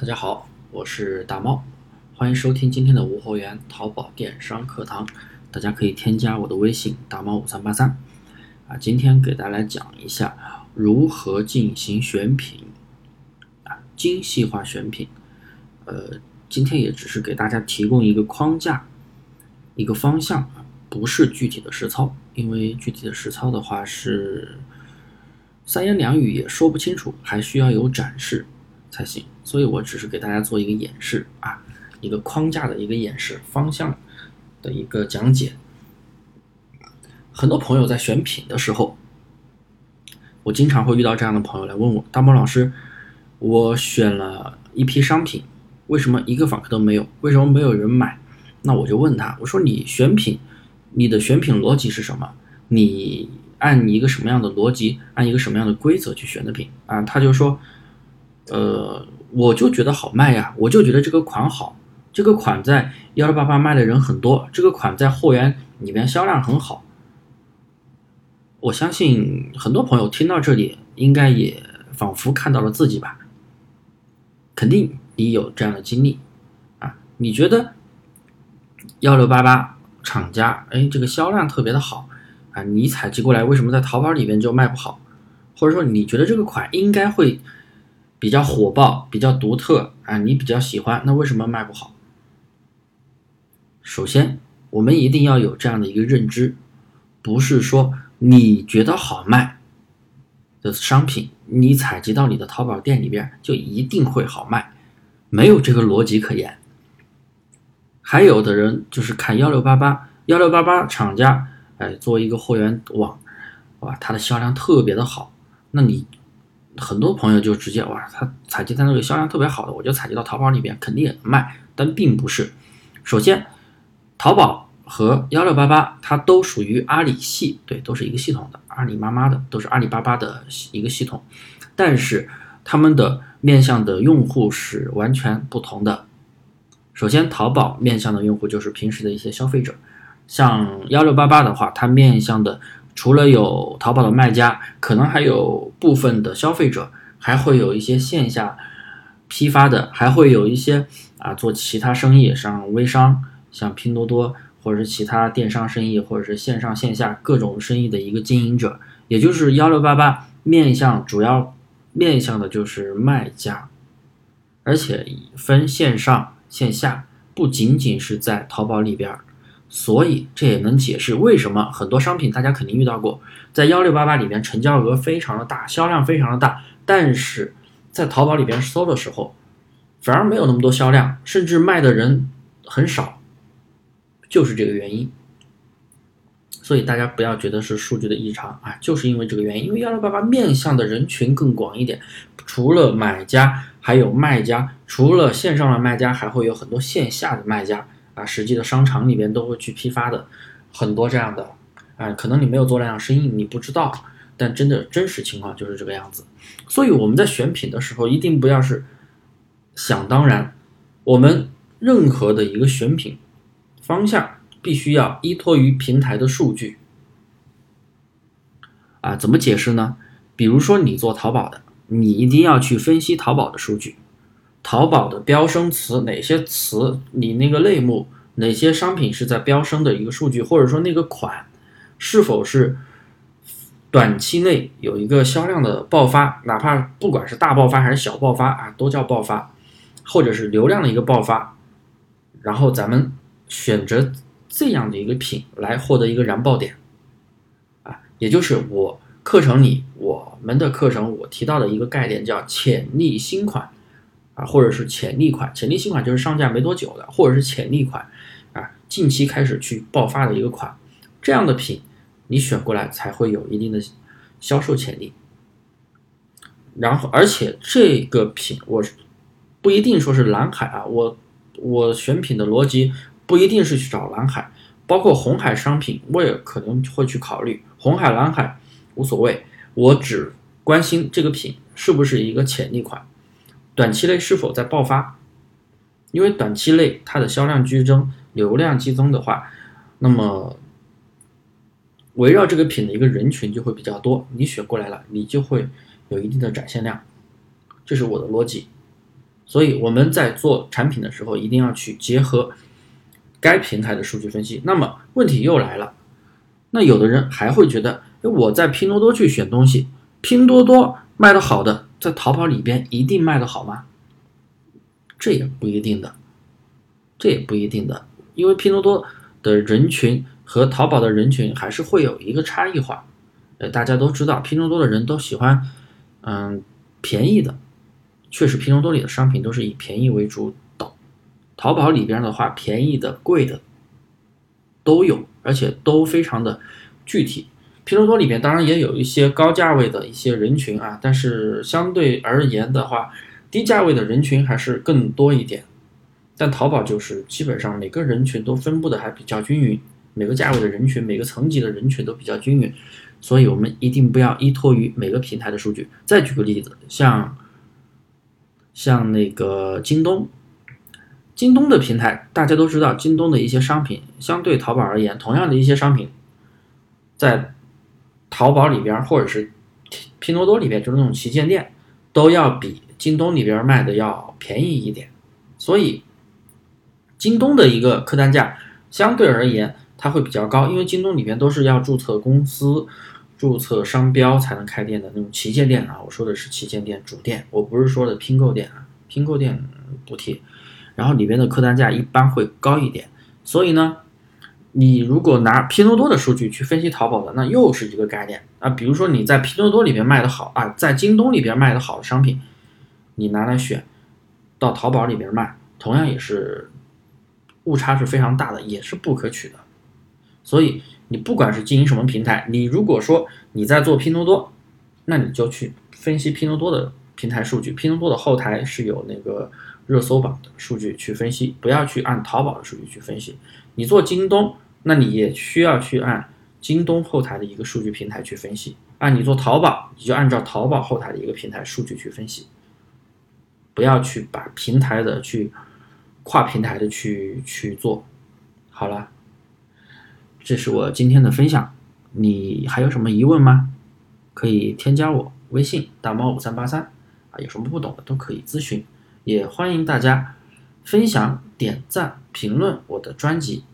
大家好，我是大猫，欢迎收听今天的无货源淘宝电商课堂。大家可以添加我的微信大猫五三八三啊。今天给大家讲一下如何进行选品啊，精细化选品。呃，今天也只是给大家提供一个框架，一个方向，不是具体的实操，因为具体的实操的话是。三言两语也说不清楚，还需要有展示才行。所以我只是给大家做一个演示啊，一个框架的一个演示，方向的一个讲解。很多朋友在选品的时候，我经常会遇到这样的朋友来问我：大猫老师，我选了一批商品，为什么一个访客都没有？为什么没有人买？那我就问他，我说你选品，你的选品逻辑是什么？你？按一个什么样的逻辑，按一个什么样的规则去选的品啊？他就说，呃，我就觉得好卖呀，我就觉得这个款好，这个款在幺六八八卖的人很多，这个款在货源里面销量很好。我相信很多朋友听到这里，应该也仿佛看到了自己吧？肯定你有这样的经历啊？你觉得幺六八八厂家，哎，这个销量特别的好。啊，你采集过来为什么在淘宝里面就卖不好？或者说你觉得这个款应该会比较火爆、比较独特啊，你比较喜欢，那为什么卖不好？首先，我们一定要有这样的一个认知，不是说你觉得好卖的商品，你采集到你的淘宝店里边就一定会好卖，没有这个逻辑可言。还有的人就是看幺六八八，幺六八八厂家。哎，做一个货源网，哇，它的销量特别的好，那你很多朋友就直接哇，他采集它那个销量特别好的，我就采集到淘宝里边，肯定也能卖。但并不是，首先，淘宝和幺六八八它都属于阿里系，对，都是一个系统的，阿里妈妈的，都是阿里巴巴的一个系统，但是他们的面向的用户是完全不同的。首先，淘宝面向的用户就是平时的一些消费者。像幺六八八的话，它面向的除了有淘宝的卖家，可能还有部分的消费者，还会有一些线下批发的，还会有一些啊做其他生意，像微商，像拼多多或者是其他电商生意，或者是线上线下各种生意的一个经营者，也就是幺六八八面向主要面向的就是卖家，而且分线上线下，不仅仅是在淘宝里边儿。所以这也能解释为什么很多商品大家肯定遇到过，在幺六八八里面成交额非常的大，销量非常的大，但是在淘宝里边搜的时候，反而没有那么多销量，甚至卖的人很少，就是这个原因。所以大家不要觉得是数据的异常啊，就是因为这个原因，因为幺六八八面向的人群更广一点，除了买家还有卖家，除了线上的卖家，还会有很多线下的卖家。啊，实际的商场里边都会去批发的，很多这样的，啊，可能你没有做那样生意，你不知道，但真的真实情况就是这个样子。所以我们在选品的时候，一定不要是想当然，我们任何的一个选品方向，必须要依托于平台的数据。啊，怎么解释呢？比如说你做淘宝的，你一定要去分析淘宝的数据。淘宝的飙升词，哪些词？你那个类目，哪些商品是在飙升的一个数据，或者说那个款是否是短期内有一个销量的爆发？哪怕不管是大爆发还是小爆发啊，都叫爆发，或者是流量的一个爆发。然后咱们选择这样的一个品来获得一个燃爆点啊，也就是我课程里我们的课程我提到的一个概念叫潜力新款。或者是潜力款，潜力新款就是上架没多久的，或者是潜力款，啊，近期开始去爆发的一个款，这样的品你选过来才会有一定的销售潜力。然后，而且这个品我不一定说是蓝海啊，我我选品的逻辑不一定是去找蓝海，包括红海商品我也可能会去考虑，红海蓝海无所谓，我只关心这个品是不是一个潜力款。短期内是否在爆发？因为短期内它的销量剧增、流量激增的话，那么围绕这个品的一个人群就会比较多，你选过来了，你就会有一定的展现量，这是我的逻辑。所以我们在做产品的时候，一定要去结合该平台的数据分析。那么问题又来了，那有的人还会觉得，我在拼多多去选东西，拼多多卖的好的，在淘宝里边一定卖的好吗？这也不一定的，这也不一定的，因为拼多多的人群和淘宝的人群还是会有一个差异化。呃，大家都知道，拼多多的人都喜欢，嗯，便宜的。确实，拼多多里的商品都是以便宜为主导。淘宝里边的话，便宜的、贵的都有，而且都非常的具体。拼多多里面当然也有一些高价位的一些人群啊，但是相对而言的话，低价位的人群还是更多一点。但淘宝就是基本上每个人群都分布的还比较均匀，每个价位的人群、每个层级的人群都比较均匀，所以我们一定不要依托于每个平台的数据。再举个例子，像。像那个京东，京东的平台大家都知道，京东的一些商品相对淘宝而言，同样的一些商品，在淘宝里边或者是拼多多里边，就是那种旗舰店，都要比京东里边卖的要便宜一点。所以，京东的一个客单价相对而言它会比较高，因为京东里边都是要注册公司。注册商标才能开店的那种旗舰店啊，我说的是旗舰店主店，我不是说的拼购店啊，拼购店补贴。然后里边的客单价一般会高一点，所以呢，你如果拿拼多多的数据去分析淘宝的，那又是一个概念啊。比如说你在拼多多里边卖的好啊，在京东里边卖的好的商品，你拿来选到淘宝里边卖，同样也是误差是非常大的，也是不可取的。所以。你不管是经营什么平台，你如果说你在做拼多多，那你就去分析拼多多的平台数据。拼多多的后台是有那个热搜榜的数据去分析，不要去按淘宝的数据去分析。你做京东，那你也需要去按京东后台的一个数据平台去分析。啊，你做淘宝，你就按照淘宝后台的一个平台数据去分析，不要去把平台的去跨平台的去去做。好了。这是我今天的分享，你还有什么疑问吗？可以添加我微信大猫五三八三啊，有什么不懂的都可以咨询，也欢迎大家分享、点赞、评论我的专辑。